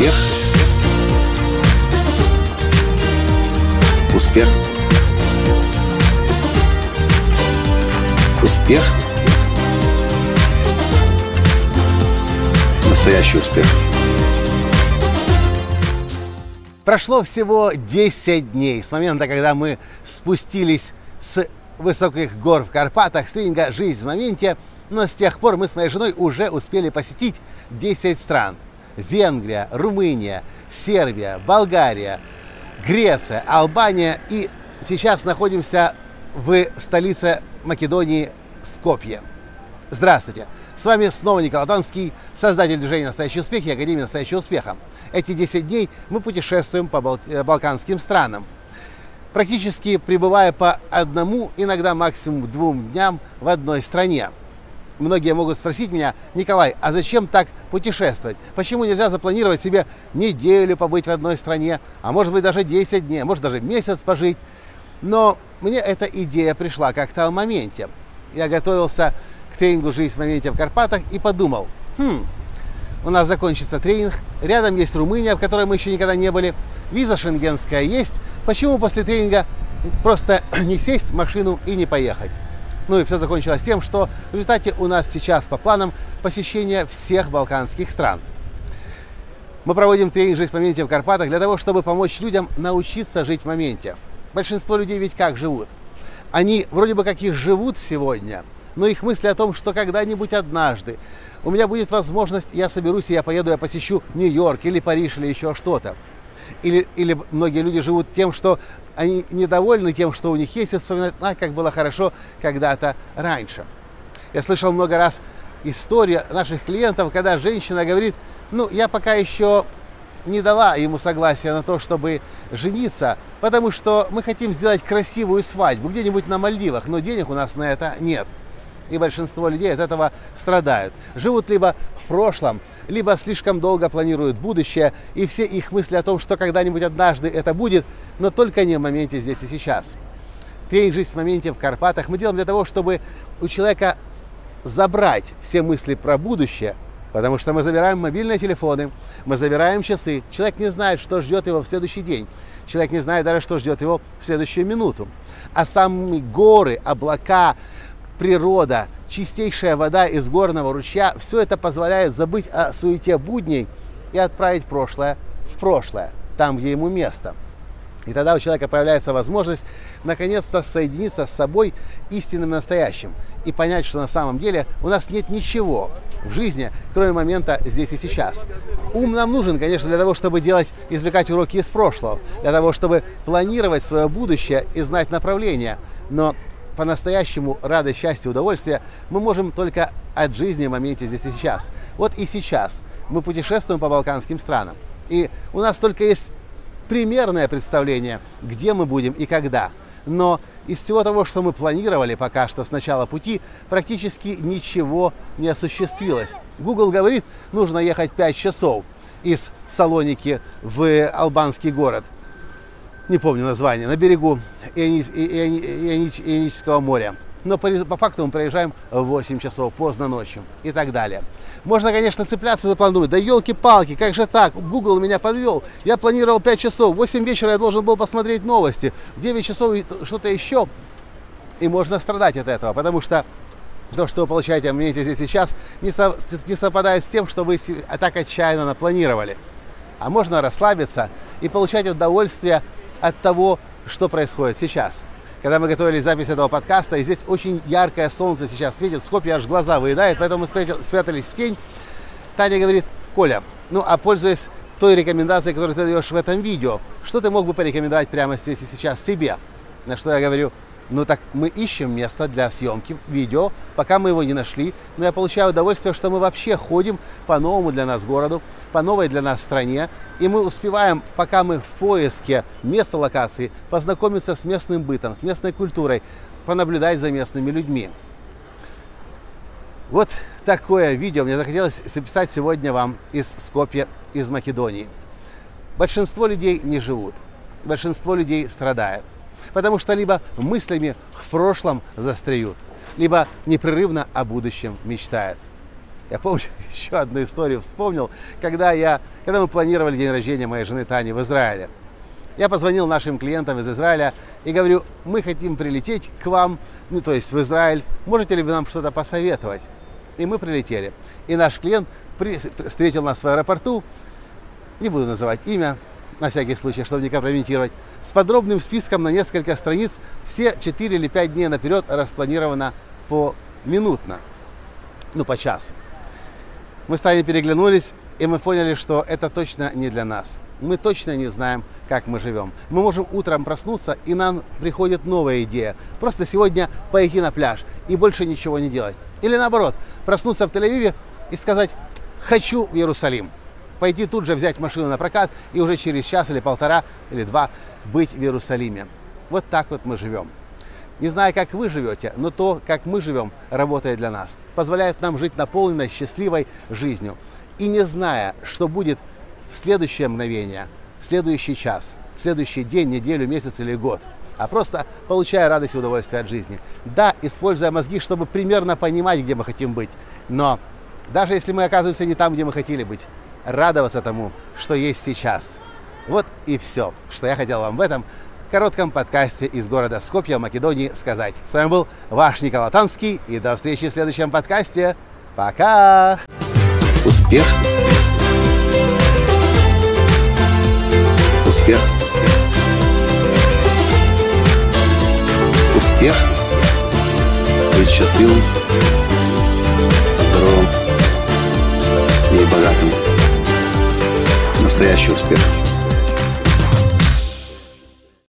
Успех. Успех. Успех. Настоящий успех. Прошло всего 10 дней с момента, когда мы спустились с высоких гор в Карпатах с тренинга «Жизнь в моменте», но с тех пор мы с моей женой уже успели посетить 10 стран. Венгрия, Румыния, Сербия, Болгария, Греция, Албания и сейчас находимся в столице Македонии Скопье. Здравствуйте! С вами снова Николай Танский, создатель движения «Настоящий успех» и Академии «Настоящего успеха». Эти 10 дней мы путешествуем по Бал- балканским странам, практически пребывая по одному, иногда максимум двум дням в одной стране. Многие могут спросить меня, Николай, а зачем так путешествовать? Почему нельзя запланировать себе неделю побыть в одной стране, а может быть даже 10 дней, а может даже месяц пожить? Но мне эта идея пришла как-то в моменте. Я готовился к тренингу «Жизнь в моменте» в Карпатах и подумал, хм, у нас закончится тренинг, рядом есть Румыния, в которой мы еще никогда не были, виза шенгенская есть, почему после тренинга просто не сесть в машину и не поехать? Ну и все закончилось тем, что в результате у нас сейчас по планам посещение всех балканских стран. Мы проводим тренинг «Жить в моменте» в Карпатах для того, чтобы помочь людям научиться жить в моменте. Большинство людей ведь как живут? Они вроде бы как и живут сегодня, но их мысли о том, что когда-нибудь однажды у меня будет возможность, я соберусь и я поеду, я посещу Нью-Йорк или Париж или еще что-то. Или, или многие люди живут тем, что они недовольны тем, что у них есть, и вспоминают, а, как было хорошо когда-то раньше. Я слышал много раз историю наших клиентов, когда женщина говорит, ну, я пока еще не дала ему согласия на то, чтобы жениться, потому что мы хотим сделать красивую свадьбу где-нибудь на Мальдивах, но денег у нас на это нет. И большинство людей от этого страдают. Живут либо в прошлом, либо слишком долго планируют будущее, и все их мысли о том, что когда-нибудь однажды это будет, но только не в моменте здесь и сейчас. Тренинг «Жизнь в моменте» в Карпатах мы делаем для того, чтобы у человека забрать все мысли про будущее, потому что мы забираем мобильные телефоны, мы забираем часы. Человек не знает, что ждет его в следующий день. Человек не знает даже, что ждет его в следующую минуту. А сами горы, облака, природа, чистейшая вода из горного ручья, все это позволяет забыть о суете будней и отправить прошлое в прошлое, там, где ему место. И тогда у человека появляется возможность наконец-то соединиться с собой истинным настоящим и понять, что на самом деле у нас нет ничего в жизни, кроме момента здесь и сейчас. Ум нам нужен, конечно, для того, чтобы делать, извлекать уроки из прошлого, для того, чтобы планировать свое будущее и знать направление. Но по-настоящему радость, счастье, удовольствие мы можем только от жизни в моменте здесь и сейчас. Вот и сейчас мы путешествуем по балканским странам. И у нас только есть примерное представление, где мы будем и когда. Но из всего того, что мы планировали пока что с начала пути, практически ничего не осуществилось. Google говорит, нужно ехать 5 часов из Салоники в албанский город – не помню название, на берегу Иони... Иони... Иони... Ионического моря. Но по, по факту мы проезжаем в 8 часов, поздно ночью и так далее. Можно, конечно, цепляться за план, думать, да елки-палки, как же так, Google меня подвел. Я планировал 5 часов, в 8 вечера я должен был посмотреть новости, в 9 часов что-то еще. И можно страдать от этого, потому что то, что вы получаете в моменте здесь сейчас, не, со, не совпадает с тем, что вы так отчаянно напланировали. А можно расслабиться и получать удовольствие от того, что происходит сейчас. Когда мы готовили запись этого подкаста, и здесь очень яркое солнце сейчас светит, в Скопье аж глаза выедает, поэтому мы спрятались в тень. Таня говорит, Коля, ну а пользуясь той рекомендацией, которую ты даешь в этом видео, что ты мог бы порекомендовать прямо здесь и сейчас себе? На что я говорю, ну так мы ищем место для съемки видео, пока мы его не нашли. Но я получаю удовольствие, что мы вообще ходим по новому для нас городу, по новой для нас стране. И мы успеваем, пока мы в поиске места локации, познакомиться с местным бытом, с местной культурой, понаблюдать за местными людьми. Вот такое видео мне захотелось записать сегодня вам из Скопья, из Македонии. Большинство людей не живут, большинство людей страдает потому что либо мыслями в прошлом застряют, либо непрерывно о будущем мечтают. Я помню еще одну историю вспомнил, когда, я, когда мы планировали день рождения моей жены Тани в Израиле. Я позвонил нашим клиентам из Израиля и говорю, мы хотим прилететь к вам, ну то есть в Израиль, можете ли вы нам что-то посоветовать? И мы прилетели. И наш клиент при, встретил нас в аэропорту, не буду называть имя, на всякий случай, чтобы не компрометировать, с подробным списком на несколько страниц, все 4 или 5 дней наперед распланировано по минутно, ну по часу. Мы с Таней переглянулись, и мы поняли, что это точно не для нас. Мы точно не знаем, как мы живем. Мы можем утром проснуться, и нам приходит новая идея. Просто сегодня пойти на пляж и больше ничего не делать. Или наоборот, проснуться в Тель-Авиве и сказать «хочу в Иерусалим». Пойти тут же взять машину на прокат и уже через час или полтора или два быть в Иерусалиме. Вот так вот мы живем. Не знаю, как вы живете, но то, как мы живем, работает для нас. Позволяет нам жить наполненной, счастливой жизнью. И не зная, что будет в следующее мгновение, в следующий час, в следующий день, неделю, месяц или год, а просто получая радость и удовольствие от жизни. Да, используя мозги, чтобы примерно понимать, где мы хотим быть. Но даже если мы оказываемся не там, где мы хотели быть, радоваться тому, что есть сейчас. Вот и все, что я хотел вам в этом коротком подкасте из города Скопья, Македонии, сказать. С вами был ваш Николай Танский, и до встречи в следующем подкасте. Пока! Успех! Успех! Успех! Быть счастливым, здоровым и богатым. Настоящий успех!